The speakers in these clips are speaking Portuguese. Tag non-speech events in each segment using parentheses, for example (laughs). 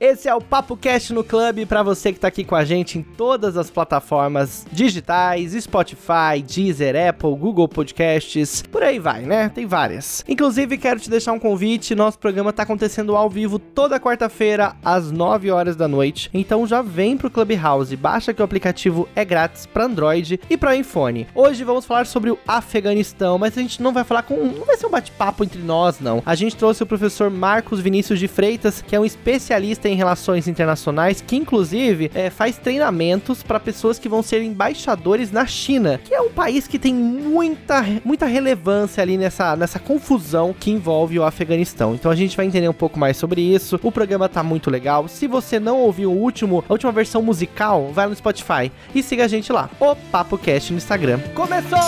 Esse é o Papo Cast no Clube para você que tá aqui com a gente em todas as plataformas digitais, Spotify, Deezer, Apple, Google Podcasts, por aí vai, né? Tem várias. Inclusive, quero te deixar um convite, nosso programa tá acontecendo ao vivo toda quarta-feira às 9 horas da noite. Então já vem pro Clubhouse, baixa que o aplicativo é grátis para Android e para iPhone. Hoje vamos falar sobre o Afeganistão, mas a gente não vai falar com, não vai ser um bate-papo entre nós, não. A gente trouxe o professor Marcos Vinícius de Freitas, que é um especialista em relações internacionais, que inclusive é, faz treinamentos para pessoas que vão ser embaixadores na China, que é um país que tem muita, muita relevância ali nessa, nessa confusão que envolve o Afeganistão. Então a gente vai entender um pouco mais sobre isso. O programa tá muito legal. Se você não ouviu o último, a última versão musical, vai no Spotify e siga a gente lá. O Papo Cast no Instagram. Começou!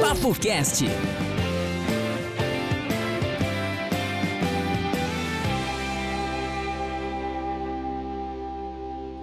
Papo Cast.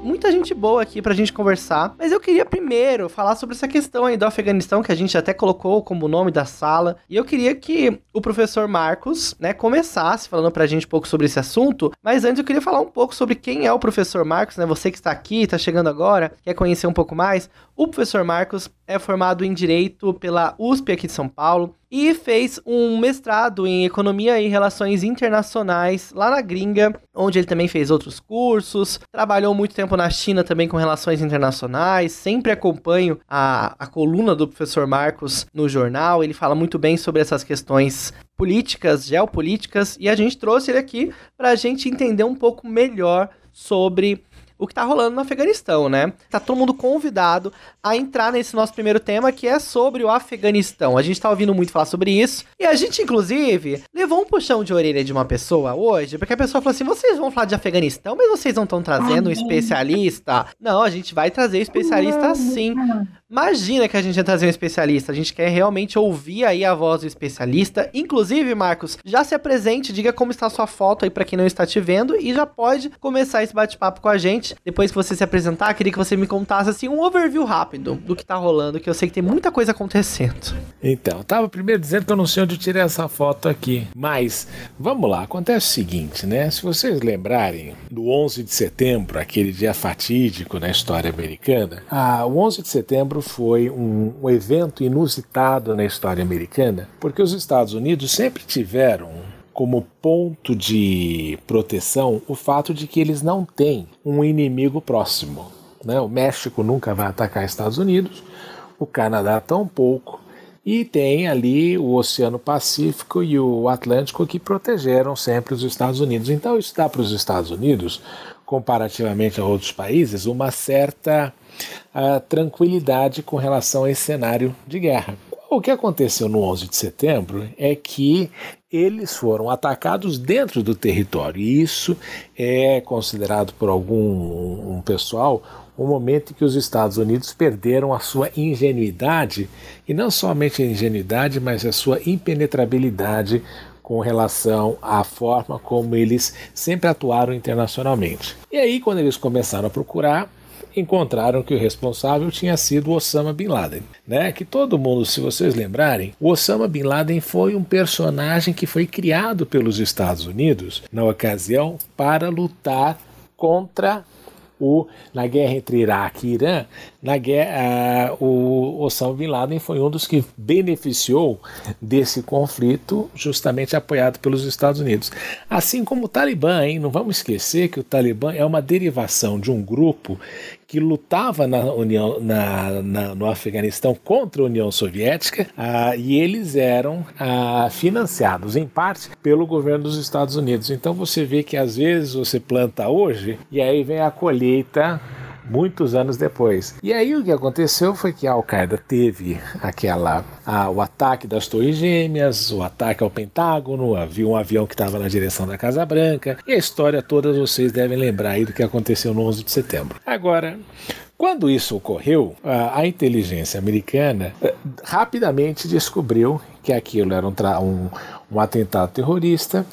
Muita gente boa aqui pra gente conversar. Mas eu queria primeiro falar sobre essa questão aí do Afeganistão, que a gente até colocou como nome da sala. E eu queria que o professor Marcos, né, começasse falando pra gente um pouco sobre esse assunto. Mas antes eu queria falar um pouco sobre quem é o professor Marcos, né? Você que está aqui, está chegando agora, quer conhecer um pouco mais. O professor Marcos é formado em Direito pela USP aqui de São Paulo e fez um mestrado em Economia e Relações Internacionais lá na gringa, onde ele também fez outros cursos, trabalhou muito tempo na China também com relações internacionais, sempre acompanho a, a coluna do professor Marcos no jornal, ele fala muito bem sobre essas questões políticas, geopolíticas, e a gente trouxe ele aqui para a gente entender um pouco melhor sobre o que tá rolando no Afeganistão, né? Tá todo mundo convidado a entrar nesse nosso primeiro tema, que é sobre o Afeganistão. A gente tá ouvindo muito falar sobre isso. E a gente, inclusive, levou um puxão de orelha de uma pessoa hoje, porque a pessoa falou assim: vocês vão falar de Afeganistão, mas vocês não estão trazendo um especialista? Não, a gente vai trazer especialista sim. Imagina que a gente ia trazer um especialista. A gente quer realmente ouvir aí a voz do especialista. Inclusive, Marcos, já se apresente, diga como está sua foto aí para quem não está te vendo e já pode começar esse bate-papo com a gente. Depois que você se apresentar, queria que você me contasse assim um overview rápido do que tá rolando, que eu sei que tem muita coisa acontecendo. Então, tava primeiro dizendo que eu não sei onde eu tirei essa foto aqui, mas vamos lá, acontece o seguinte, né? Se vocês lembrarem do 11 de setembro, aquele dia fatídico na história americana, ah, o 11 de setembro foi um, um evento inusitado na história americana, porque os Estados Unidos sempre tiveram como ponto de proteção o fato de que eles não têm um inimigo próximo. Né? O México nunca vai atacar Estados Unidos, o Canadá tampouco, e tem ali o Oceano Pacífico e o Atlântico que protegeram sempre os Estados Unidos. Então isso dá para os Estados Unidos, comparativamente a outros países, uma certa a tranquilidade com relação a esse cenário de guerra. O que aconteceu no 11 de setembro é que eles foram atacados dentro do território. E isso é considerado por algum um pessoal o um momento em que os Estados Unidos perderam a sua ingenuidade, e não somente a ingenuidade, mas a sua impenetrabilidade com relação à forma como eles sempre atuaram internacionalmente. E aí, quando eles começaram a procurar, encontraram que o responsável tinha sido Osama Bin Laden, né? Que todo mundo, se vocês lembrarem, Osama Bin Laden foi um personagem que foi criado pelos Estados Unidos na ocasião para lutar contra o, na guerra entre Iraque e Irã, na guerra, uh, o Osama Bin Laden foi um dos que beneficiou desse conflito, justamente apoiado pelos Estados Unidos. Assim como o Talibã, hein? não vamos esquecer que o Talibã é uma derivação de um grupo que lutava na União, na, na, no Afeganistão contra a União Soviética ah, e eles eram ah, financiados em parte pelo governo dos Estados Unidos. Então você vê que às vezes você planta hoje e aí vem a colheita muitos anos depois. E aí o que aconteceu foi que a Al-Qaeda teve aquela a, o ataque das Torres Gêmeas, o ataque ao Pentágono, havia um avião que estava na direção da Casa Branca, e a história toda vocês devem lembrar aí do que aconteceu no 11 de setembro. Agora, quando isso ocorreu, a, inteligência americana eh, rapidamente descobriu que aquilo era um, um, um atentado terrorista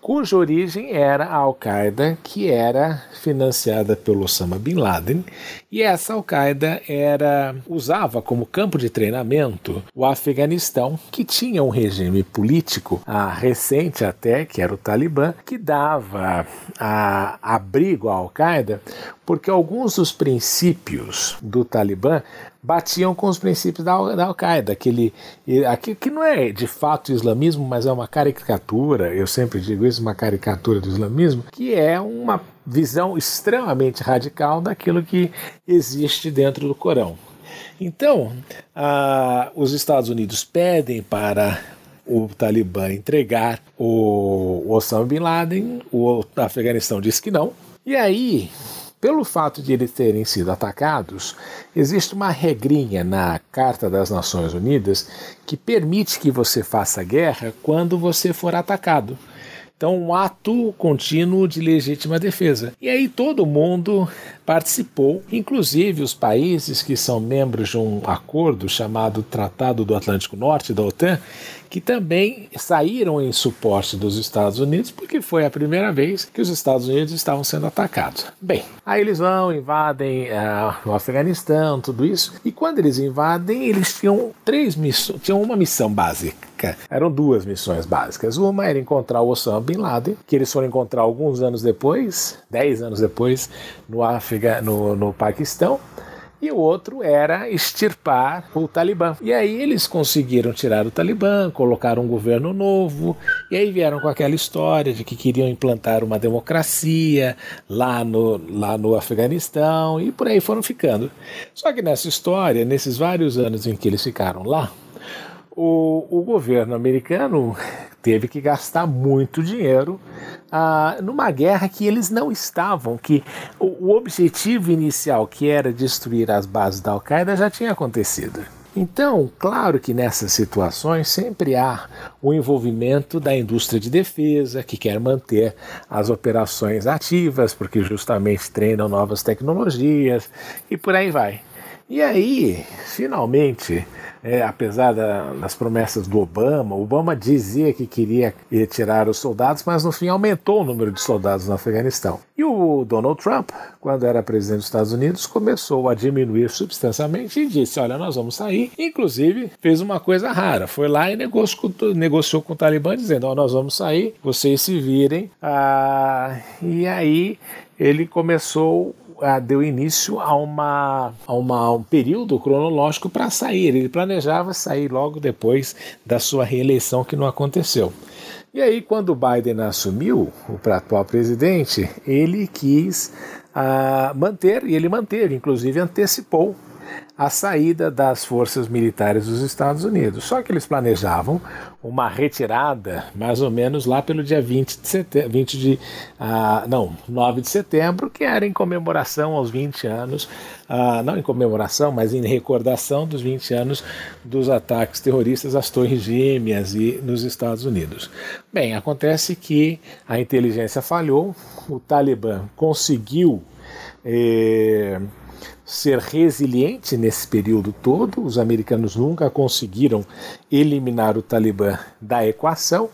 cuja origem era a Al-Qaeda, que era financiada pelo Osama Bin Laden, e essa Al-Qaeda era usava como campo de treinamento o Afeganistão, que tinha um regime político recente até, que era o Talibã, que dava abrigo à Al-Qaeda, porque alguns dos princípios do Talibã batiam com os princípios da, da Al-Qaeda, aquele, aquele que não é de fato islamismo, mas é uma caricatura, eu sempre digo isso, uma caricatura do islamismo, que é uma visão extremamente radical daquilo que existe dentro do Corão. Então, ah, os Estados Unidos pedem para o Talibã entregar o Osama Bin Laden, o Afeganistão diz que não, e aí pelo fato de eles terem sido atacados, existe uma regrinha na Carta das Nações Unidas que permite que você faça guerra quando você for atacado. Então, um ato contínuo de legítima defesa. E aí todo mundo participou, inclusive os países que são membros de um acordo chamado Tratado do Atlântico Norte, da OTAN, que também saíram em suporte dos Estados Unidos, porque foi a primeira vez que os Estados Unidos estavam sendo atacados. Bem, aí eles vão, invadem uh, o Afeganistão, tudo isso, e quando eles invadem, eles tinham três missões, tinham uma missão básica. Eram duas missões básicas. Uma era encontrar o Osama Bin Laden, que eles foram encontrar alguns anos depois, dez anos depois, no, Afega, no, no Paquistão e o outro era extirpar o Talibã. E aí eles conseguiram tirar o Talibã, colocaram um governo novo, e aí vieram com aquela história de que queriam implantar uma democracia lá no, lá no Afeganistão, e por aí foram ficando. Só que nessa história, nesses vários anos em que eles ficaram lá, o, o governo americano (laughs) teve que gastar muito dinheiro ah, numa guerra que eles não estavam, que o, o objetivo inicial, que era destruir as bases da Al-Qaeda, já tinha acontecido. Então, claro que nessas situações sempre há o envolvimento da indústria de defesa, que quer manter as operações ativas, porque justamente treinam novas tecnologias e por aí vai. E aí, finalmente, é, apesar da, das promessas do Obama, Obama dizia que queria retirar os soldados, mas no fim aumentou o número de soldados no Afeganistão. E o Donald Trump, quando era presidente dos Estados Unidos, começou a diminuir substancialmente e disse: Olha, nós vamos sair. Inclusive, fez uma coisa rara: foi lá e negociou, negociou com o Talibã, dizendo: oh, Nós vamos sair, vocês se virem. Ah, e aí ele começou deu início a, uma, a, uma, a um período cronológico para sair. Ele planejava sair logo depois da sua reeleição, que não aconteceu. E aí, quando Biden assumiu o atual presidente, ele quis uh, manter, e ele manteve, inclusive antecipou a saída das forças militares dos Estados Unidos. Só que eles planejavam uma retirada mais ou menos lá pelo dia 20 de setembro, 20 de, uh, não, 9 de setembro, que era em comemoração aos 20 anos, uh, não em comemoração, mas em recordação dos 20 anos dos ataques terroristas às Torres Gêmeas e nos Estados Unidos. Bem, acontece que a inteligência falhou, o Talibã conseguiu eh, ser resiliente nesse período todo. Os americanos nunca conseguiram eliminar o Talibã da equação.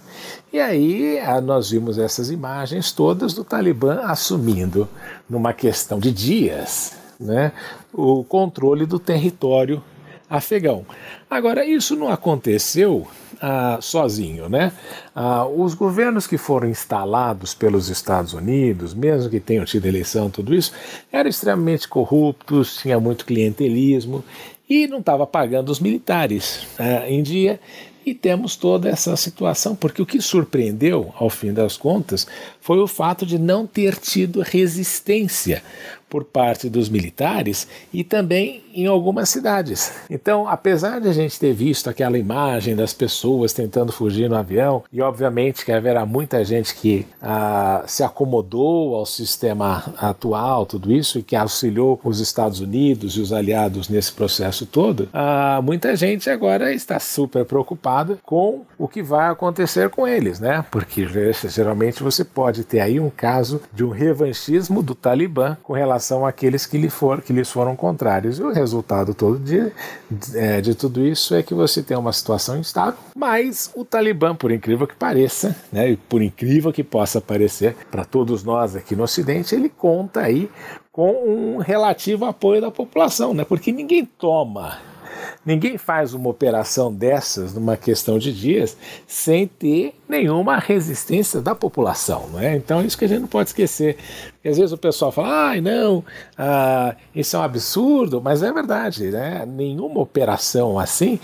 E aí ah, nós vimos essas imagens todas do Talibã assumindo, numa questão de dias, né, o controle do território afegão. Agora, isso não aconteceu ah, sozinho, né? Ah, os governos que foram instalados pelos Estados Unidos, mesmo que tenham tido eleição, tudo isso, eram extremamente corruptos, tinha muito clientelismo e não estava pagando os militares ah, em dia. E temos toda essa situação, porque o que surpreendeu, ao fim das contas, foi o fato de não ter tido resistência por parte dos militares e também em algumas cidades. Então, apesar de a gente ter visto aquela imagem das pessoas tentando fugir no avião, e obviamente que haverá muita gente que ah, se acomodou ao sistema atual, tudo isso, e que auxiliou os Estados Unidos e os aliados nesse processo todo, ah, muita gente agora está super preocupada com o que vai acontecer com eles, né? Porque geralmente você pode ter aí um caso de um revanchismo do Talibã com relação relação àqueles que, lhe for, que lhes foram contrários. E o resultado todo de, de, de tudo isso é que você tem uma situação instável, mas o Talibã, por incrível que pareça, né, e por incrível que possa parecer para todos nós aqui no Ocidente, ele conta aí com um relativo apoio da população, né, porque ninguém toma Ninguém faz uma operação dessas numa questão de dias sem ter nenhuma resistência da população, não é? Então isso que a gente não pode esquecer. Porque às vezes o pessoal fala, ai não, ah, isso é um absurdo, mas é verdade, né? Nenhuma operação assim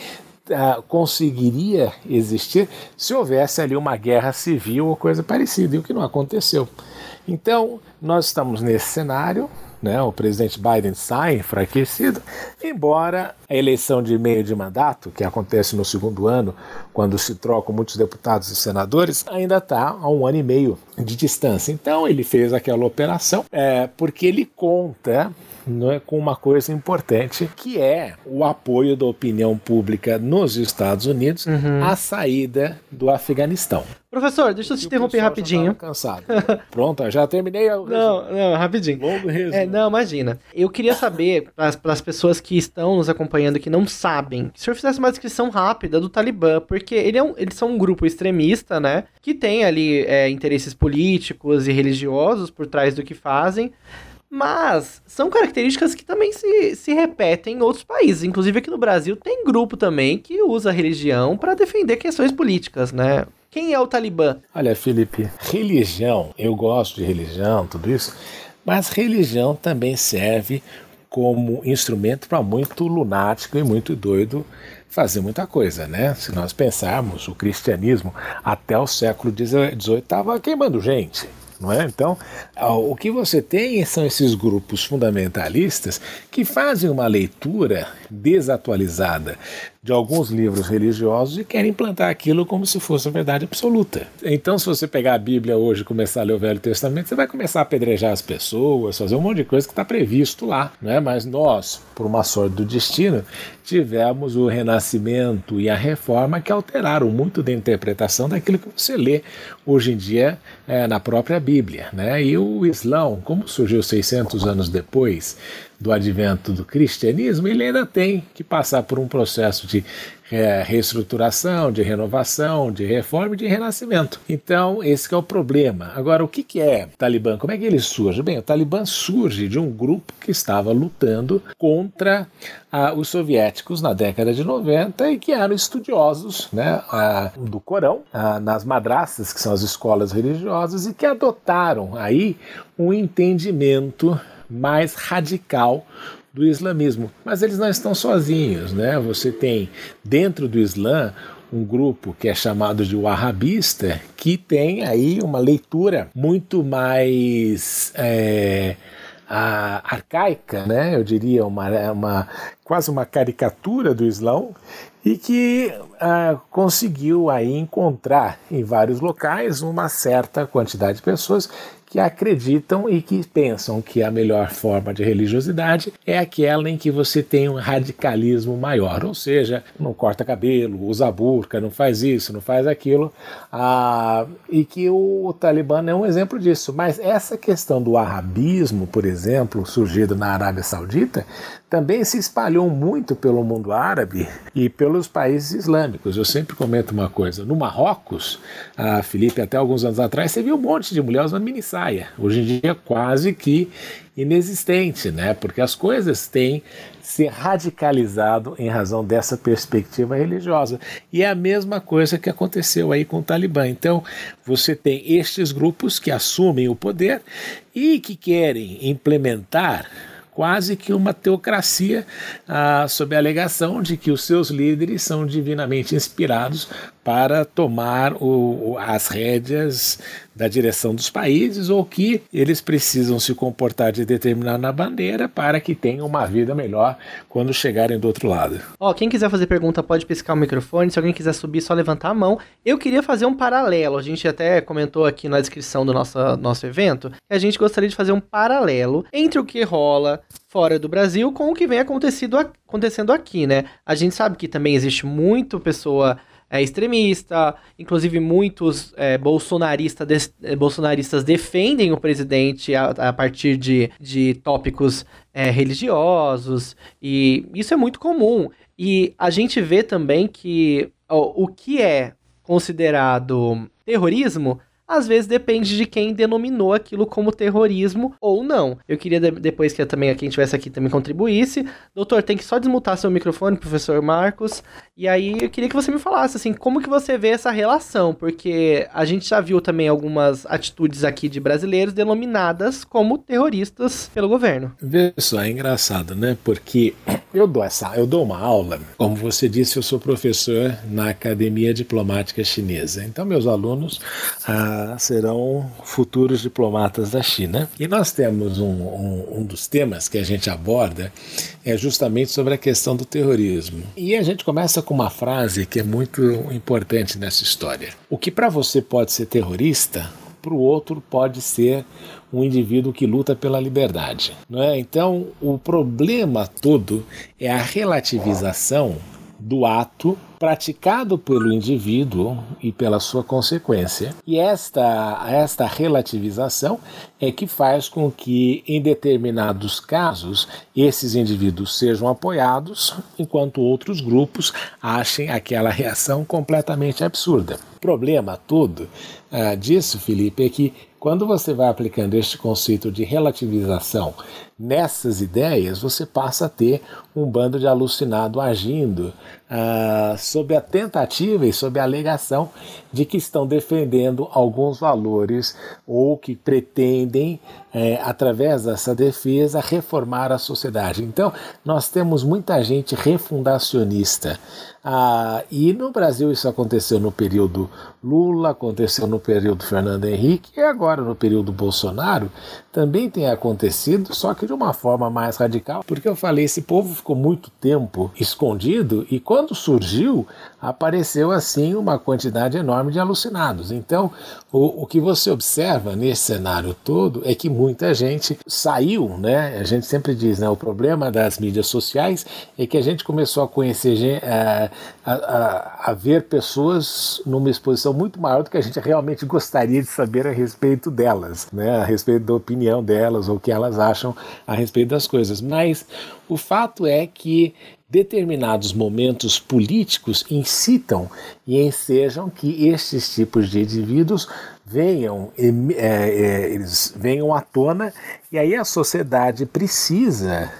ah, conseguiria existir se houvesse ali uma guerra civil ou coisa parecida, e o que não aconteceu. Então, nós estamos nesse cenário, né, o presidente Biden sai enfraquecido, embora a eleição de meio de mandato, que acontece no segundo ano, quando se trocam muitos deputados e senadores, ainda está a um ano e meio de distância. Então ele fez aquela operação é, porque ele conta não é, com uma coisa importante, que é o apoio da opinião pública nos Estados Unidos uhum. à saída do Afeganistão. Professor, deixa eu te interromper rapidinho. cansado. (laughs) Pronto, já terminei. não, não, rapidinho. Longo resumo. É, não, imagina. Eu queria saber, (laughs) para as pessoas que estão nos acompanhando que não sabem, que o senhor fizesse uma descrição rápida do Talibã, porque ele é um, eles são um grupo extremista, né? Que tem ali é, interesses políticos e religiosos por trás do que fazem. Mas são características que também se, se repetem em outros países. Inclusive aqui no Brasil tem grupo também que usa a religião para defender questões políticas, né? Quem é o Talibã? Olha, Felipe, religião, eu gosto de religião, tudo isso, mas religião também serve como instrumento para muito lunático e muito doido fazer muita coisa, né? Se nós pensarmos, o cristianismo até o século XVIII estava queimando gente não é? Então, o que você tem são esses grupos fundamentalistas que fazem uma leitura desatualizada de alguns livros religiosos e querem implantar aquilo como se fosse a verdade absoluta. Então, se você pegar a Bíblia hoje e começar a ler o Velho Testamento, você vai começar a apedrejar as pessoas, fazer um monte de coisa que está previsto lá, né? Mas nós, por uma sorte do destino, tivemos o Renascimento e a Reforma que alteraram muito da interpretação daquilo que você lê hoje em dia é, na própria Bíblia, né? E o Islão, como surgiu 600 anos depois, do advento do cristianismo, ele ainda tem que passar por um processo de é, reestruturação, de renovação, de reforma e de renascimento. Então, esse é o problema. Agora, o que, que é o Talibã? Como é que ele surge? Bem, o Talibã surge de um grupo que estava lutando contra os soviéticos na década de 90 e que eram estudiosos né, do Corão, nas madraças, que são as escolas religiosas, e que adotaram aí um entendimento mais radical do islamismo. Mas eles não estão sozinhos, né? Você tem dentro do Islã um grupo que é chamado de Wahhabista, que tem aí uma leitura muito mais é, a, arcaica, né? Eu diria uma, uma quase uma caricatura do Islão e que ah, conseguiu aí encontrar em vários locais uma certa quantidade de pessoas que acreditam e que pensam que a melhor forma de religiosidade é aquela em que você tem um radicalismo maior, ou seja, não corta cabelo, usa burca, não faz isso, não faz aquilo, ah, e que o Talibã é um exemplo disso. Mas essa questão do arabismo, por exemplo, surgido na Arábia Saudita, também se espalhou muito pelo mundo árabe e pelos países islâmicos. Eu sempre comento uma coisa: no Marrocos, a Felipe, até alguns anos atrás, você viu um monte de mulheres usando mini saia. Hoje em dia, quase que inexistente, né? Porque as coisas têm se radicalizado em razão dessa perspectiva religiosa. E é a mesma coisa que aconteceu aí com o Talibã. Então, você tem estes grupos que assumem o poder e que querem implementar quase que uma teocracia, ah, sob a alegação de que os seus líderes são divinamente inspirados para tomar o, as rédeas da direção dos países ou que eles precisam se comportar de determinada bandeira para que tenham uma vida melhor quando chegarem do outro lado. Ó, quem quiser fazer pergunta pode piscar o microfone, se alguém quiser subir só levantar a mão. Eu queria fazer um paralelo, a gente até comentou aqui na descrição do nosso, nosso evento, que a gente gostaria de fazer um paralelo entre o que rola fora do Brasil com o que vem acontecido, acontecendo aqui, né? A gente sabe que também existe muito pessoa é, extremista. Inclusive, muitos é, bolsonarista de, é, bolsonaristas defendem o presidente a, a partir de, de tópicos é, religiosos. E isso é muito comum. E a gente vê também que ó, o que é considerado terrorismo às vezes depende de quem denominou aquilo como terrorismo ou não. Eu queria de depois que também quem estivesse aqui também contribuísse. Doutor, tem que só desmutar seu microfone, professor Marcos. E aí eu queria que você me falasse assim, como que você vê essa relação, porque a gente já viu também algumas atitudes aqui de brasileiros denominadas como terroristas pelo governo. Vê só, é engraçado, né? Porque (clears throat) eu dou essa, eu dou uma aula, como você disse, eu sou professor na Academia Diplomática Chinesa. Então meus alunos ah, serão futuros diplomatas da China. E nós temos um, um, um dos temas que a gente aborda é justamente sobre a questão do terrorismo. E a gente começa com uma frase que é muito importante nessa história. O que para você pode ser terrorista, para o outro pode ser um indivíduo que luta pela liberdade. Não é? Então, o problema todo é a relativização do ato praticado pelo indivíduo e pela sua consequência. E esta, esta relativização é que faz com que, em determinados casos, esses indivíduos sejam apoiados, enquanto outros grupos achem aquela reação completamente absurda. O problema todo ah, disso, Felipe, é que quando você vai aplicando este conceito de relativização nessas ideias, você passa a ter um bando de alucinado agindo ah, sob a tentativa e sob a alegação de que estão defendendo alguns valores ou que pretendem, é, através dessa defesa, reformar a sociedade. Então, nós temos muita gente refundacionista. Ah, e no Brasil isso aconteceu no período Lula, aconteceu no período Fernando Henrique e agora no período Bolsonaro também tem acontecido, só que de uma forma mais radical, porque eu falei, esse povo ficou muito tempo escondido e quando surgiu, apareceu assim uma quantidade enorme de alucinados. Então, o, o que você observa nesse cenário todo é que muita gente saiu, né? A gente sempre diz, né? O problema das mídias sociais é que a gente começou a conhecer, a, a, a ver pessoas numa exposição muito maior do que a gente realmente gostaria de saber a respeito delas, né? A respeito da opinião opinião delas ou o que elas acham a respeito das coisas. Mas o fato é que determinados momentos políticos incitam e ensejam que estes tipos de indivíduos venham, é, é, eles venham à tona e aí a sociedade precisa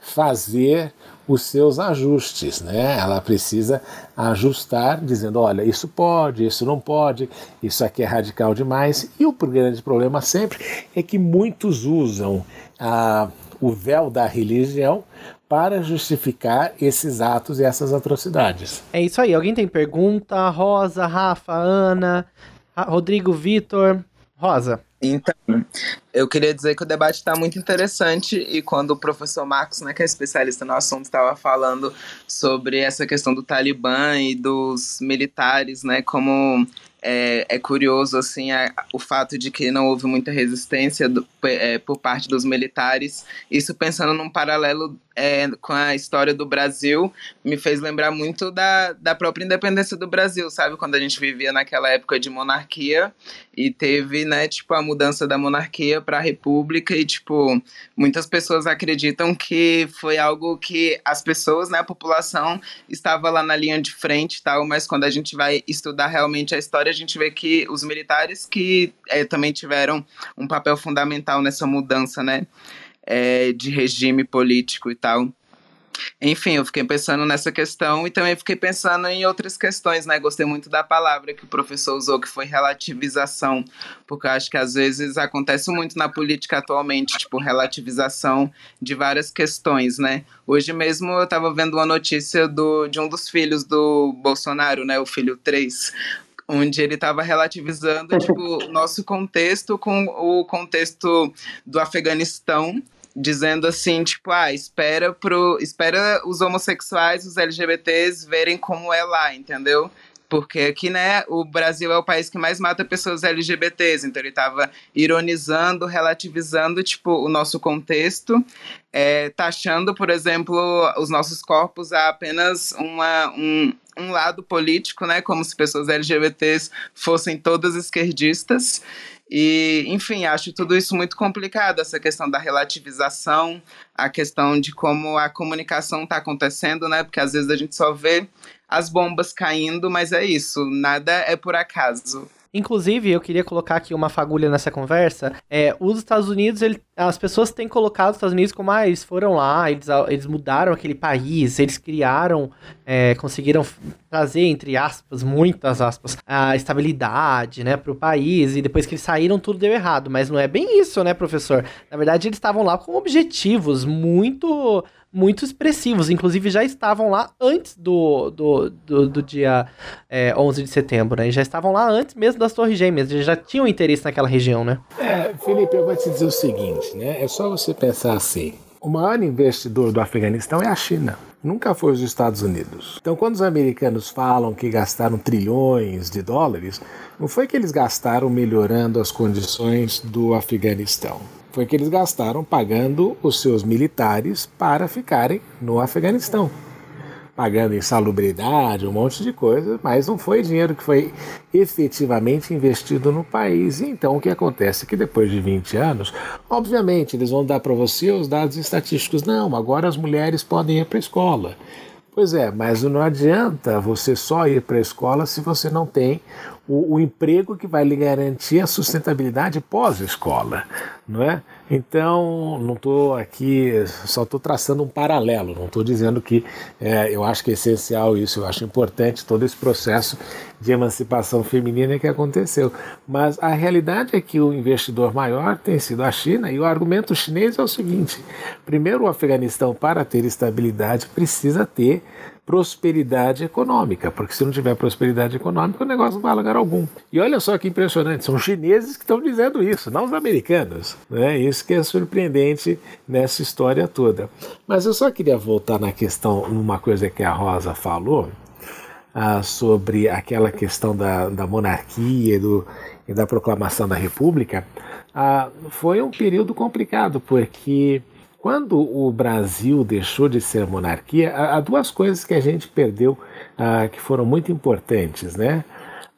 fazer os seus ajustes, né? Ela precisa ajustar, dizendo, olha, isso pode, isso não pode, isso aqui é radical demais. E o grande problema sempre é que muitos usam a, o véu da religião para justificar esses atos e essas atrocidades. É isso aí. Alguém tem pergunta? Rosa, Rafa, Ana, Rodrigo, Vitor. Rosa. Então, eu queria dizer que o debate está muito interessante e quando o professor Marcos, né, que é especialista no assunto, estava falando sobre essa questão do Talibã e dos militares, né, como é, é curioso assim a, o fato de que não houve muita resistência do, é, por parte dos militares. Isso pensando num paralelo é, com a história do Brasil, me fez lembrar muito da, da própria independência do Brasil, sabe? Quando a gente vivia naquela época de monarquia e teve, né, tipo, a mudança da monarquia para a república e, tipo, muitas pessoas acreditam que foi algo que as pessoas, né, a população estava lá na linha de frente e tal, mas quando a gente vai estudar realmente a história, a gente vê que os militares que é, também tiveram um papel fundamental nessa mudança, né, é, de regime político e tal. Enfim, eu fiquei pensando nessa questão e também fiquei pensando em outras questões, né? Gostei muito da palavra que o professor usou, que foi relativização, porque eu acho que às vezes acontece muito na política atualmente, tipo, relativização de várias questões, né? Hoje mesmo eu estava vendo uma notícia do, de um dos filhos do Bolsonaro, né? O filho 3, onde ele estava relativizando tipo, o nosso contexto com o contexto do Afeganistão, dizendo assim, tipo, ah, espera pro, espera os homossexuais, os LGBTs verem como é lá, entendeu? porque aqui, né, o Brasil é o país que mais mata pessoas LGBTs, então ele estava ironizando, relativizando, tipo, o nosso contexto, é, taxando, por exemplo, os nossos corpos a apenas uma, um, um lado político, né, como se pessoas LGBTs fossem todas esquerdistas, e, enfim, acho tudo isso muito complicado, essa questão da relativização, a questão de como a comunicação está acontecendo, né? Porque às vezes a gente só vê as bombas caindo, mas é isso, nada é por acaso. Inclusive, eu queria colocar aqui uma fagulha nessa conversa. É, os Estados Unidos, ele, as pessoas têm colocado os Estados Unidos como, ah, eles foram lá, eles, eles mudaram aquele país, eles criaram, é, conseguiram trazer, entre aspas, muitas aspas, a estabilidade, né, pro país, e depois que eles saíram, tudo deu errado. Mas não é bem isso, né, professor? Na verdade, eles estavam lá com objetivos muito muito expressivos. Inclusive, já estavam lá antes do, do, do, do dia é, 11 de setembro, né? já estavam lá antes mesmo das Torres Gêmeas. Já tinham interesse naquela região, né? É, Felipe, eu vou te dizer o seguinte, né? É só você pensar assim. O maior investidor do Afeganistão é a China. Nunca foi os Estados Unidos. Então, quando os americanos falam que gastaram trilhões de dólares, não foi que eles gastaram melhorando as condições do Afeganistão foi que eles gastaram pagando os seus militares para ficarem no Afeganistão. Pagando insalubridade, um monte de coisa, mas não foi dinheiro que foi efetivamente investido no país. E então o que acontece que depois de 20 anos, obviamente, eles vão dar para você os dados estatísticos. Não, agora as mulheres podem ir para a escola. Pois é, mas não adianta você só ir para a escola se você não tem o, o, emprego que vai lhe garantir a sustentabilidade pós-escola, não é? Então, não estou aqui, só estou traçando um paralelo, não estou dizendo que é, eu acho que é essencial isso, eu acho importante todo esse processo de emancipação feminina que aconteceu. Mas a realidade é que o investidor maior tem sido a China, e o argumento chinês é o seguinte: primeiro, o Afeganistão, para ter estabilidade, precisa ter prosperidade econômica, porque se não tiver prosperidade econômica, o negócio não vai a lugar algum. E olha só que impressionante, são os chineses que estão dizendo isso, não os americanos. Né? Isso que é surpreendente nessa história toda. Mas eu só queria voltar na questão, numa coisa que a Rosa falou, ah, sobre aquela questão da, da monarquia e, do, e da proclamação da república. Ah, foi um período complicado, porque quando o Brasil deixou de ser monarquia, há duas coisas que a gente perdeu ah, que foram muito importantes, né?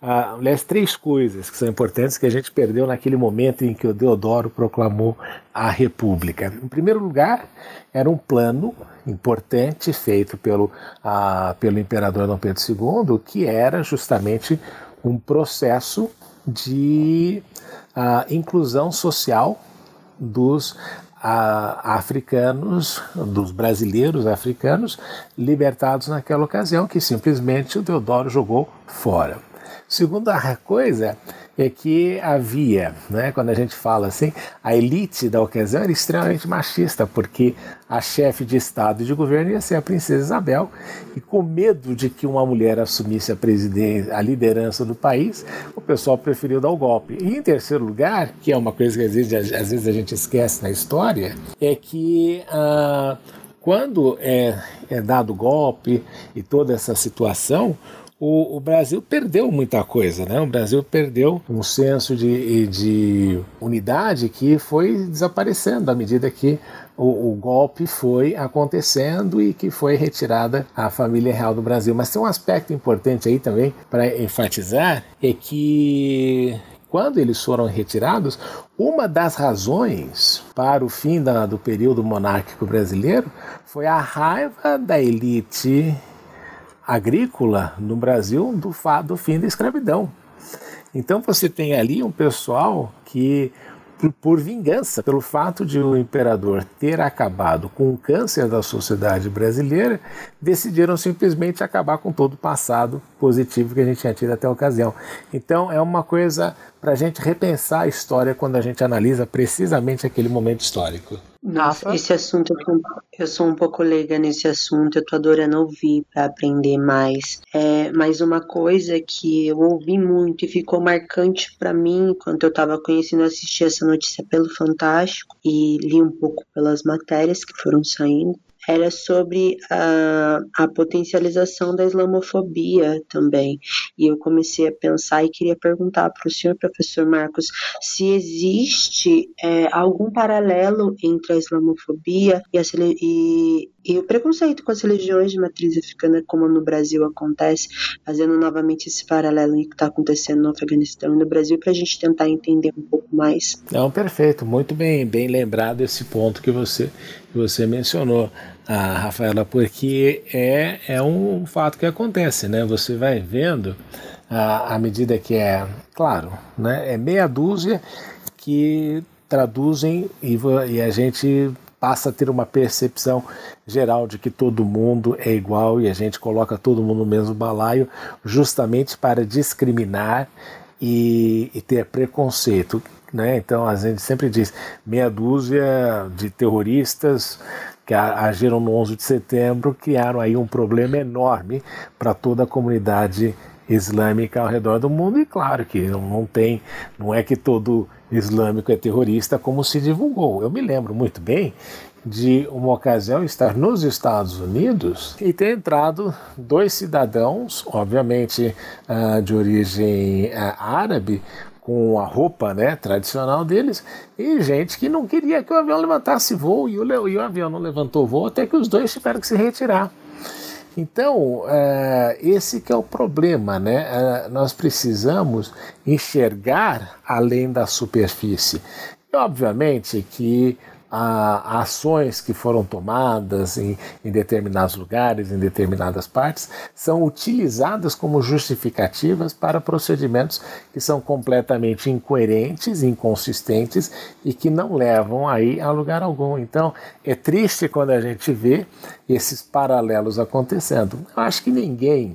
Ah, aliás, três coisas que são importantes que a gente perdeu naquele momento em que o Deodoro proclamou a República. Em primeiro lugar, era um plano importante feito pelo, ah, pelo imperador Dom Pedro II, que era justamente um processo de ah, inclusão social dos a, africanos, dos brasileiros africanos libertados naquela ocasião, que simplesmente o Deodoro jogou fora. Segunda coisa é que havia, né, quando a gente fala assim, a elite da ocasião era extremamente machista, porque a chefe de Estado e de governo ia ser a princesa Isabel, e com medo de que uma mulher assumisse a presidência, a liderança do país, o pessoal preferiu dar o golpe. E em terceiro lugar, que é uma coisa que às vezes, às vezes a gente esquece na história, é que ah, quando é, é dado o golpe e toda essa situação, o, o, Brasil perdeu muita coisa, né? O Brasil perdeu um senso de, de unidade que foi desaparecendo à medida que o, o, golpe foi acontecendo e que foi retirada a família real do Brasil. Mas tem um aspecto importante aí também para enfatizar é que quando eles foram retirados, uma das razões para o fim da, do período monárquico brasileiro foi a raiva da elite agrícola no Brasil do, do fim da escravidão. Então você tem ali um pessoal que, por, por, vingança, pelo fato de o imperador ter acabado com o câncer da sociedade brasileira, decidiram simplesmente acabar com todo o passado positivo que a gente tinha tido até a ocasião. Então é uma coisa para a gente repensar a história quando a gente analisa precisamente aquele momento histórico. Nossa, esse assunto, eu sou um pouco leiga nesse assunto, eu tô adorando ouvir para aprender mais. É, mas uma coisa que eu ouvi muito e ficou marcante para mim enquanto eu tava conhecendo, assistir essa notícia pelo Fantástico e li um pouco pelas matérias que foram saindo, era sobre a, a potencialização da islamofobia também. E eu comecei a pensar e queria perguntar para o senhor, professor Marcos, se existe é, algum paralelo entre a islamofobia e, a, e, e o preconceito com as religiões de matriz africana, como no Brasil acontece, fazendo novamente esse paralelo que está acontecendo no Afeganistão e no Brasil, para a gente tentar entender um pouco mais. Não, perfeito, muito bem, bem lembrado esse ponto que você, que você mencionou, a Rafaela, porque é, é um fato que acontece, né? Você vai vendo à medida que é, claro, né? É meia dúzia que traduzem e, e a gente passa a ter uma percepção geral de que todo mundo é igual e a gente coloca todo mundo no mesmo balaio justamente para discriminar e, e ter preconceito. Né? Então a gente sempre diz meia dúzia de terroristas que agiram no 11 de setembro criaram aí um problema enorme para toda a comunidade islâmica ao redor do mundo e claro que não tem, não é que todo islâmico é terrorista como se divulgou. Eu me lembro muito bem de uma ocasião estar nos Estados Unidos e ter entrado dois cidadãos, obviamente uh, de origem uh, árabe, com a roupa né, tradicional deles, e gente que não queria que o avião levantasse voo, e o, e o avião não levantou voo, até que os dois tiveram que se retirar. Então, é, esse que é o problema, né? É, nós precisamos enxergar além da superfície. E, obviamente que a, ações que foram tomadas em, em determinados lugares, em determinadas partes, são utilizadas como justificativas para procedimentos que são completamente incoerentes, inconsistentes e que não levam aí a lugar algum. Então, é triste quando a gente vê esses paralelos acontecendo. Eu acho que ninguém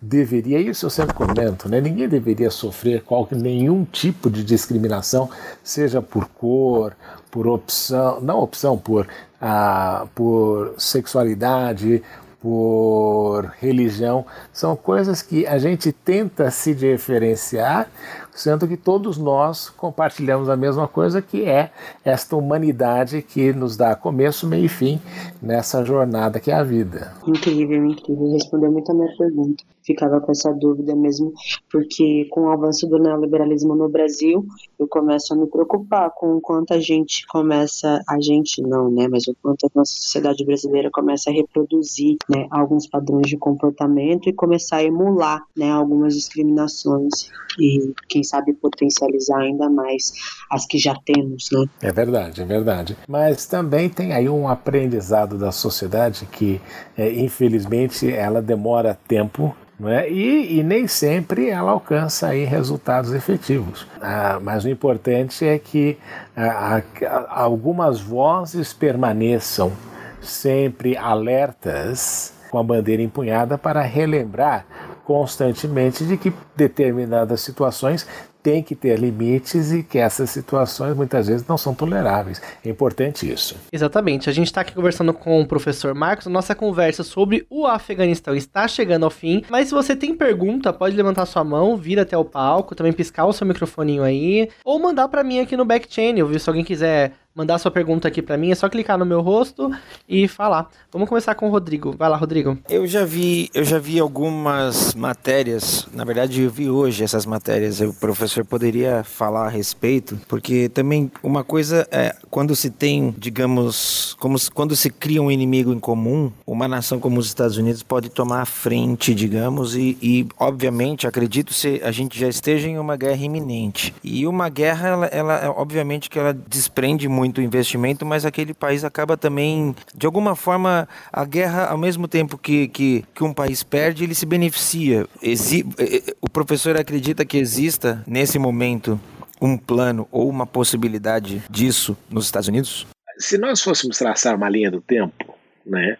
deveria, isso eu sempre comento, né? ninguém deveria sofrer qualquer, nenhum tipo de discriminação, seja por cor, por opção, não opção, por, ah, por sexualidade, por religião, são coisas que a gente tenta se diferenciar, sendo que todos nós compartilhamos a mesma coisa, que é esta humanidade que nos dá começo, meio e fim nessa jornada que é a vida. Incrível, incrível. Respondeu muito a minha pergunta ficava com essa dúvida mesmo, porque com o avanço do neoliberalismo no Brasil, eu começo a me preocupar com o quanto a gente começa, a gente não, né, mas o quanto a nossa sociedade brasileira começa a reproduzir, né, alguns padrões de comportamento e começar a emular, né, algumas discriminações e, quem sabe, potencializar ainda mais as que já temos, né. É verdade, é verdade. Mas também tem aí um aprendizado da sociedade que, é, infelizmente, ela demora tempo é? E, e, nem sempre ela alcança aí resultados efetivos. Ah, mas o importante é que ah, algumas vozes permaneçam sempre alertas com a bandeira empunhada para relembrar constantemente de que determinadas situações tem que ter limites e que essas situações muitas vezes não são toleráveis. É importante isso. Exatamente. A gente está aqui conversando com o professor Marcos. Nossa conversa sobre o Afeganistão está chegando ao fim. Mas se você tem pergunta, pode levantar sua mão, vir até o palco, também piscar o seu microfoninho aí, ou mandar para mim aqui no back channel, viu? Se alguém quiser mandar sua pergunta aqui para mim, é só clicar no meu rosto e falar. Vamos começar com o Rodrigo. Vai lá, Rodrigo. Eu já vi, eu já vi algumas matérias, na verdade eu vi hoje essas matérias, o professor poderia falar a respeito, porque também uma coisa é quando se tem, digamos, como quando se cria um inimigo em comum, uma nação como os Estados Unidos pode tomar a frente, digamos, e, e obviamente acredito se a gente já esteja em uma guerra iminente. E uma guerra, ela, ela obviamente que ela desprende muito investimento, mas aquele país acaba também, de alguma forma, a guerra, ao mesmo tempo que, que, que um país perde, ele se beneficia. Exi eh, eh, o professor acredita que exista, nesse momento, um plano ou uma possibilidade disso nos Estados Unidos? Se nós fôssemos traçar uma linha do tempo, né?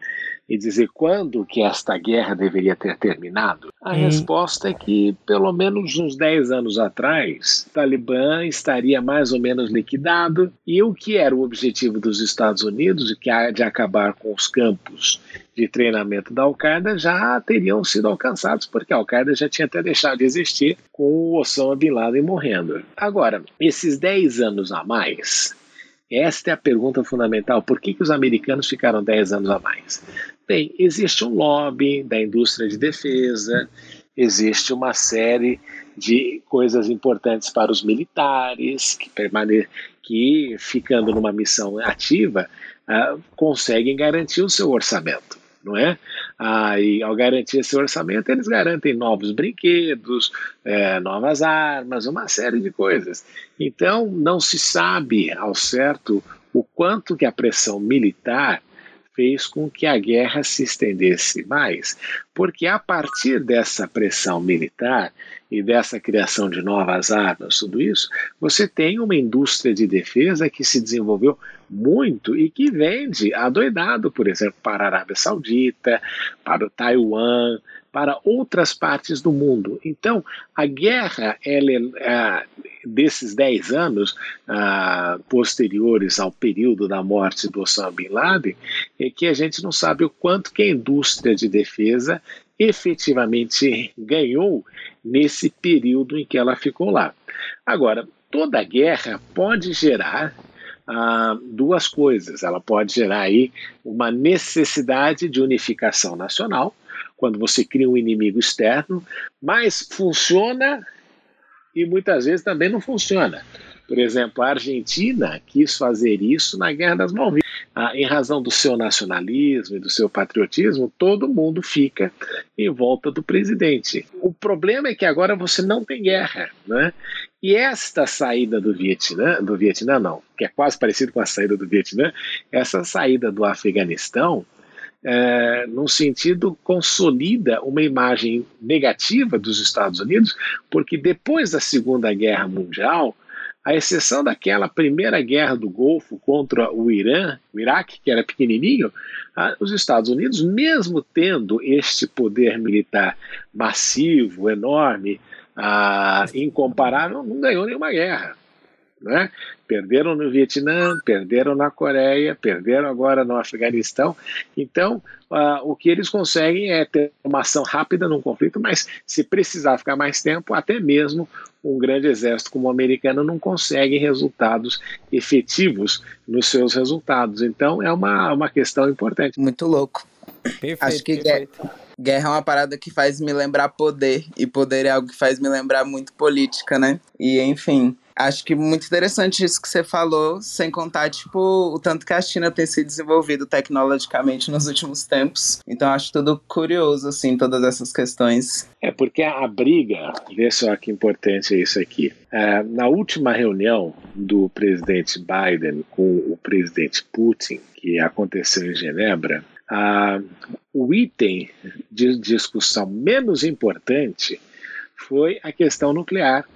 E dizer quando que esta guerra deveria ter terminado? A hum. resposta é que, pelo menos uns 10 anos atrás, o Talibã estaria mais ou menos liquidado e o que era o objetivo dos Estados Unidos, que é de acabar com os campos de treinamento da Al-Qaeda, já teriam sido alcançados, porque a Al-Qaeda já tinha até deixado de existir com o Osama Bin Laden morrendo. Agora, esses 10 anos a mais, Esta é a pergunta fundamental. Por que, que os americanos ficaram 10 anos a mais? Bem, existe um lobby da indústria de defesa, existe uma série de coisas importantes para os militares que, permane que ficando numa missão ativa, uh, conseguem garantir o seu orçamento não é? Ah, ao garantir esse orçamento, eles garantem novos brinquedos, é, novas armas, uma série de coisas. Então, não se sabe ao certo o quanto que a pressão militar fez com que a guerra se estendesse mais, porque a partir dessa pressão militar e dessa criação de novas armas, tudo isso, você tem uma indústria de defesa que se desenvolveu muito e que vende adoidado, por exemplo, para a Arábia Saudita, para o Taiwan, para outras partes do mundo. Então, a guerra ela, é, desses 10 anos ah, posteriores ao período da morte do Osama Bin Laden, é que a gente não sabe o quanto que a indústria de defesa efetivamente ganhou nesse período em que ela ficou lá. Agora, toda guerra pode gerar ah, duas coisas. Ela pode gerar aí uma necessidade de unificação nacional, quando você cria um inimigo externo, mas funciona e muitas vezes também não funciona. Por exemplo, a Argentina quis fazer isso na Guerra das Malvinas. Ah, em razão do seu nacionalismo e do seu patriotismo, todo mundo fica em volta do presidente. O problema é que agora você não tem guerra, né? E esta saída do Vietnã, do Vietnã não, que é quase parecido com a saída do Vietnã, essa saída do Afeganistão é, num sentido, consolida uma imagem negativa dos Estados Unidos, porque depois da Segunda Guerra Mundial, à exceção daquela primeira guerra do Golfo contra o Irã, o Iraque, que era pequenininho, os Estados Unidos, mesmo tendo este poder militar massivo, enorme, incomparável, não ganhou nenhuma guerra. Né? Perderam no Vietnã, perderam na Coreia, perderam agora no Afeganistão. Então, uh, o que eles conseguem é ter uma ação rápida num conflito, mas se precisar ficar mais tempo, até mesmo um grande exército como o americano não consegue resultados efetivos nos seus resultados. Então, é uma, uma questão importante. Muito louco. Perfeito, Acho que perfeito. Guerra é uma parada que faz me lembrar poder, e poder é algo que faz me lembrar muito política, né? E enfim, Acho que muito interessante isso que você falou, sem contar, tipo, o tanto que a China tem se desenvolvido tecnologicamente nos últimos tempos. Então, acho tudo curioso, assim, todas essas questões. É, porque a briga, vê só que importante é isso aqui. É, na última reunião do presidente Biden com o presidente Putin, que aconteceu em Genebra, o item de discussão menos importante foi a questão nuclear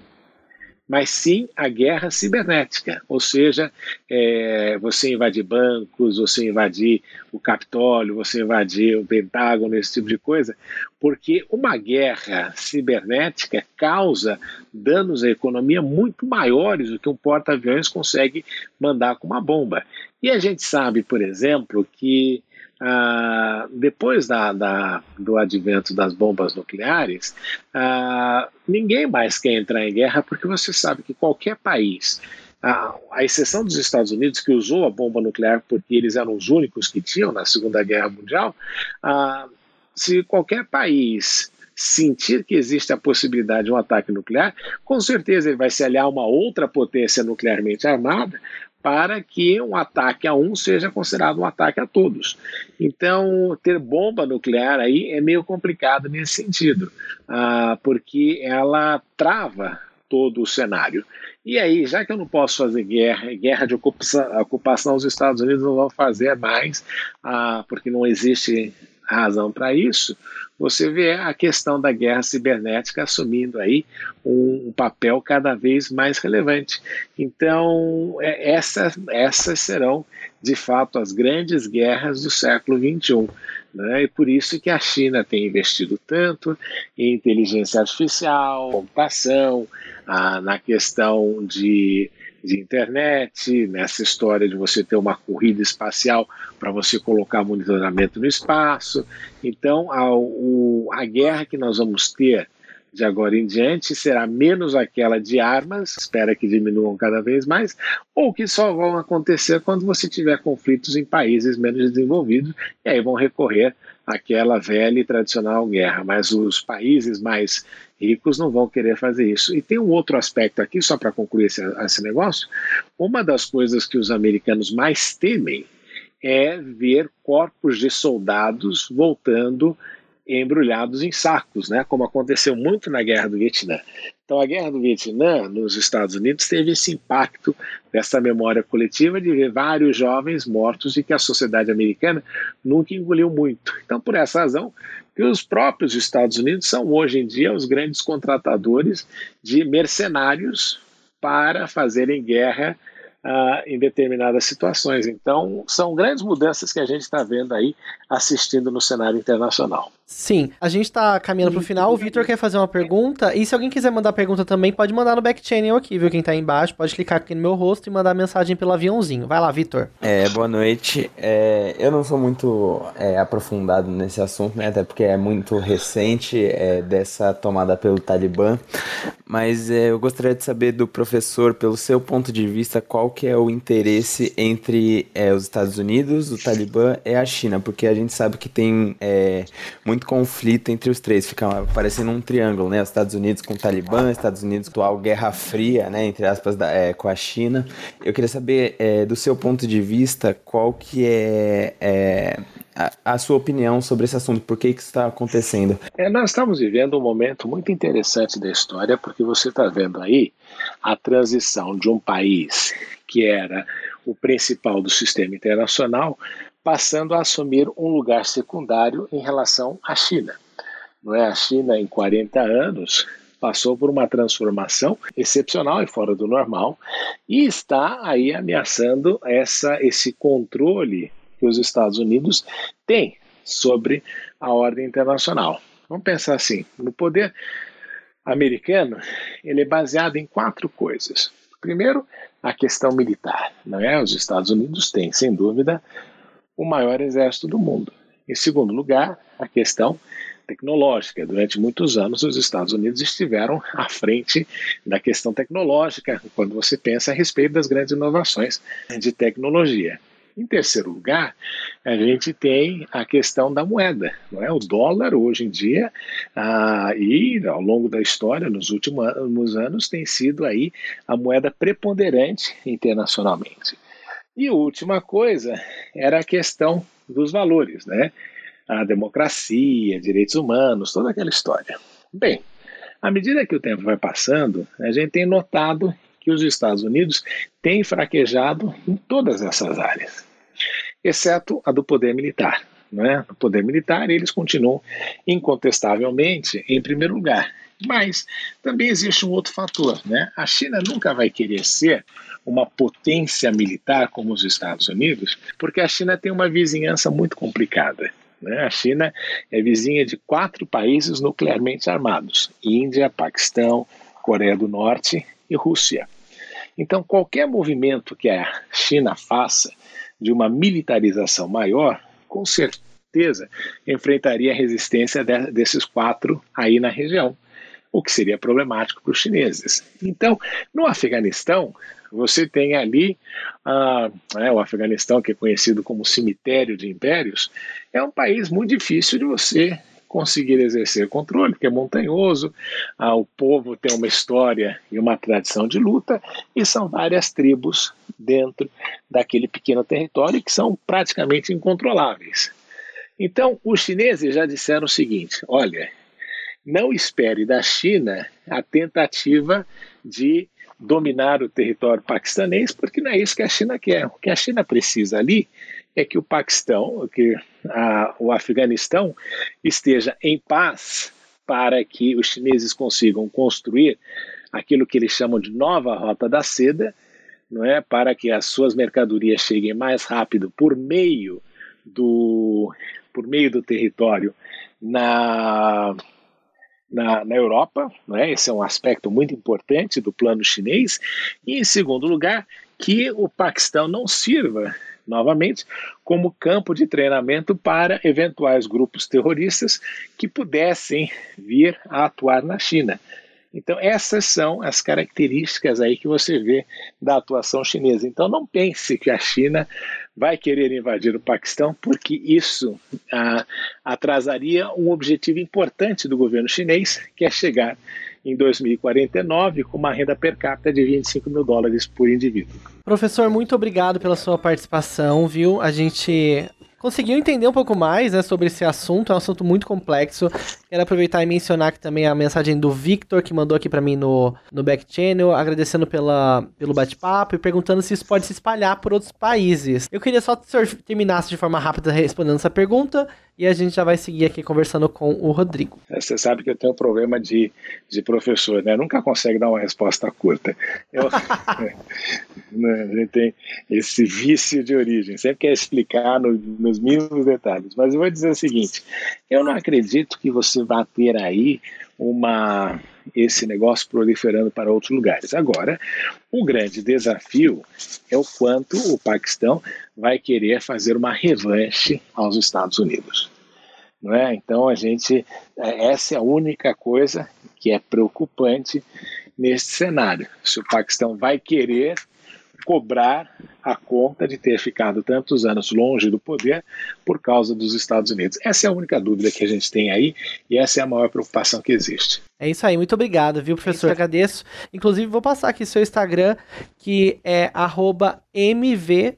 mas sim a guerra cibernética, ou seja, é, você invadir bancos, você invadir o Capitólio, você invadir o Pentágono, esse tipo de coisa, porque uma guerra cibernética causa danos à economia muito maiores do que um porta-aviões consegue mandar com uma bomba. E a gente sabe, por exemplo, que ah, depois da, da, do advento das bombas nucleares, ah, ninguém mais quer entrar em guerra porque você sabe que qualquer país, a, exceção dos Estados Unidos, que usou a bomba nuclear porque eles eram os únicos que tinham na Segunda Guerra Mundial, ah, se qualquer país sentir que existe a possibilidade de um ataque nuclear, com certeza ele vai se aliar a uma outra potência nuclearmente armada para que um ataque a um seja considerado um ataque a todos. Então, ter bomba nuclear aí é meio complicado nesse sentido, ah, porque ela trava todo o cenário. E aí, já que eu não posso fazer guerra, guerra de ocupação, ocupação os Estados Unidos não vão fazer mais, ah, porque não existe razão para isso, você vê a questão da guerra cibernética assumindo aí um, papel cada vez mais relevante. Então, é, essa, essas serão, de fato, as grandes guerras do século XXI. Né? E por isso que a China tem investido tanto em inteligência artificial, computação, na questão de de internet, nessa história de você ter uma corrida espacial para você colocar monitoramento no espaço. Então, a, o, a guerra que nós vamos ter de agora em diante será menos aquela de armas, espera que diminuam cada vez mais, ou que só vão acontecer quando você tiver conflitos em países menos desenvolvidos, e aí vão recorrer àquela velha e tradicional guerra. Mas os países mais ricos não vão querer fazer isso. E tem um outro aspecto aqui, só para concluir esse, esse negócio: uma das coisas que os americanos mais temem é ver corpos de soldados voltando embrulhados em sacos, né, como aconteceu muito na Guerra do Vietnã. Então, a Guerra do Vietnã, nos Estados Unidos, teve esse impacto dessa memória coletiva de ver vários jovens mortos e que a sociedade americana nunca engoliu muito. Então, por essa razão, que os próprios Estados Unidos são hoje em dia os grandes contratadores de mercenários para fazerem guerra uh, em determinadas situações. Então, são grandes mudanças que a gente está vendo aí, assistindo no cenário internacional. Sim, a gente tá caminhando pro final. O Vitor quer fazer uma pergunta. E se alguém quiser mandar pergunta também, pode mandar no back channel aqui, viu? Quem tá aí embaixo, pode clicar aqui no meu rosto e mandar mensagem pelo aviãozinho. Vai lá, Vitor. É, boa noite. É, eu não sou muito é, aprofundado nesse assunto, né? Até porque é muito recente é, dessa tomada pelo Talibã. Mas é, eu gostaria de saber do professor, pelo seu ponto de vista, qual que é o interesse entre é, os Estados Unidos, o Talibã e a China. Porque a gente sabe que tem é, muito muito conflito entre os três, fica parecendo um triângulo, né? Os Estados Unidos com o Talibã, Estados Unidos atual Guerra Fria, né? Entre aspas, da, é, com a China. Eu queria saber, é, do seu ponto de vista, qual que é, é a, a, sua opinião sobre esse assunto, por que, que isso está acontecendo? É, nós estamos vivendo um momento muito interessante da história, porque você está vendo aí a transição de um país que era o principal do sistema internacional passando a assumir um lugar secundário em relação à China. Não é a China em 40 anos passou por uma transformação excepcional e fora do normal e está aí ameaçando essa esse controle que os Estados Unidos têm sobre a ordem internacional. Vamos pensar assim, no poder americano, ele é baseado em quatro coisas. Primeiro, a questão militar, não é? Os Estados Unidos têm, sem dúvida, o maior exército do mundo. Em segundo lugar, a questão tecnológica. Durante muitos anos, os Estados Unidos estiveram (laughs) à frente da questão tecnológica, quando você pensa a respeito das grandes inovações de tecnologia. Em terceiro lugar, a gente tem a questão da moeda. Não é? O dólar, hoje em dia, ah, e ao longo da história, nos últimos anos, tem sido aí a moeda preponderante internacionalmente. E última coisa era a questão dos valores, né? A democracia, direitos humanos, toda aquela história. Bem, à medida que o tempo vai passando, a gente tem notado que os Estados Unidos têm fraquejado em todas essas áreas, exceto a do poder militar. Né? Poder militar, eles continuam incontestavelmente em primeiro lugar. Mas também existe um outro fator. Né? A China nunca vai querer ser uma potência militar como os Estados Unidos, porque a China tem uma vizinhança muito complicada. Né? A China é vizinha de quatro países nuclearmente armados: Índia, Paquistão, Coreia do Norte e Rússia. Então, qualquer movimento que a China faça de uma militarização maior, com certeza enfrentaria a resistência desses quatro aí na região o que seria problemático para os chineses. Então, no Afeganistão, você tem ali ah, é, o Afeganistão, que é conhecido como cemitério de impérios, é um país muito difícil de você conseguir exercer controle, porque é montanhoso, ah, o povo tem uma história e uma tradição de luta, e são várias tribos dentro daquele pequeno território que são praticamente incontroláveis. Então, os chineses já disseram o seguinte: olha, não espere da China a tentativa de dominar o território paquistanês, porque não é isso que a China quer. O que a China precisa ali é que o Paquistão, que a, o Afeganistão esteja em paz para que os chineses consigam construir aquilo que eles chamam de nova rota da seda, não é, para que as suas mercadorias cheguem mais rápido por meio do por meio do território na na, na Europa, né? esse é um aspecto muito importante do plano chinês, e em segundo lugar, que o Paquistão não sirva novamente, como campo de treinamento para eventuais grupos terroristas que pudessem vir a atuar na China. Então, essas são as características aí que você vê da atuação chinesa. Então, não pense que a China vai querer invadir o Paquistão, porque isso ah, atrasaria um objetivo importante do governo chinês, que é chegar em 2049 com uma renda per capita de 25 mil dólares por indivíduo. Professor, muito obrigado pela sua participação, viu? A gente conseguiu entender um pouco mais né, sobre esse assunto, é um assunto muito complexo. Quero aproveitar e mencionar aqui também a mensagem do Victor, que mandou aqui para mim no, no back channel, agradecendo pela, pelo bate-papo e perguntando se isso pode se espalhar por outros países. Eu queria só que o senhor terminasse de forma rápida respondendo essa pergunta e a gente já vai seguir aqui conversando com o Rodrigo. É, você sabe que eu tenho um problema de, de professor, né? Nunca consegue dar uma resposta curta. Eu, (laughs) né, a gente tem esse vício de origem, sempre quer explicar no, nos mínimos detalhes. Mas eu vou dizer o seguinte: eu não acredito que você vá ter aí uma esse negócio proliferando para outros lugares. Agora, um grande desafio é o quanto o Paquistão vai querer fazer uma revanche aos Estados Unidos. Não é? Então a gente é, essa é a única coisa que é preocupante nesse cenário. Se o Paquistão vai querer cobrar a conta de ter ficado tantos anos longe do poder por causa dos Estados Unidos. Essa é a única dúvida que a gente tem aí e essa é a maior preocupação que existe. É isso aí, muito obrigado, viu, professor? Eu agradeço. Inclusive, vou passar aqui seu Instagram, que é mvfreitasbr,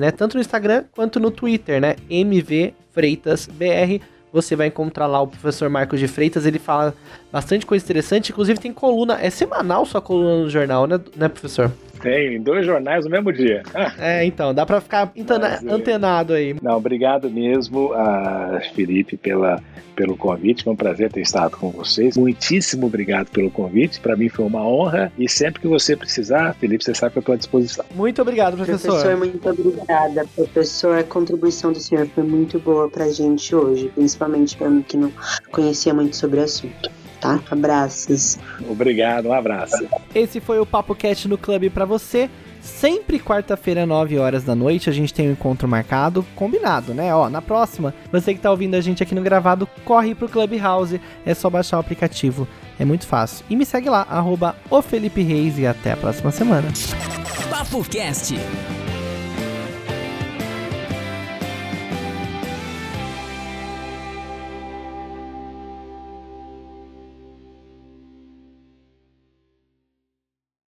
né? Tanto no Instagram quanto no Twitter, né? mvfreitasbr você vai encontrar lá o professor Marcos de Freitas, ele fala bastante coisa interessante, inclusive tem coluna, é semanal sua coluna no jornal, né, né professor? Tem, dois jornais no mesmo dia. Ah. É, então, dá pra ficar Mas, é. antenado aí. Não, obrigado mesmo, a Felipe, pela, pelo convite. Foi um prazer ter estado com vocês. Muitíssimo obrigado pelo convite. Para mim foi uma honra. E sempre que você precisar, Felipe, você sabe que eu estou à disposição. Muito obrigado, professor. Professor, muito obrigada. Professor, a contribuição do senhor foi muito boa pra gente hoje, principalmente para mim que não conhecia muito sobre o assunto tá? Abraços. Obrigado, um abraço. Esse foi o Papo Cat no Clube para você. Sempre quarta-feira, 9 horas da noite, a gente tem um encontro marcado, combinado, né? Ó, na próxima, você que tá ouvindo a gente aqui no gravado, corre pro Clubhouse, é só baixar o aplicativo, é muito fácil. E me segue lá, arroba o Felipe Reis, e até a próxima semana. Papo Cast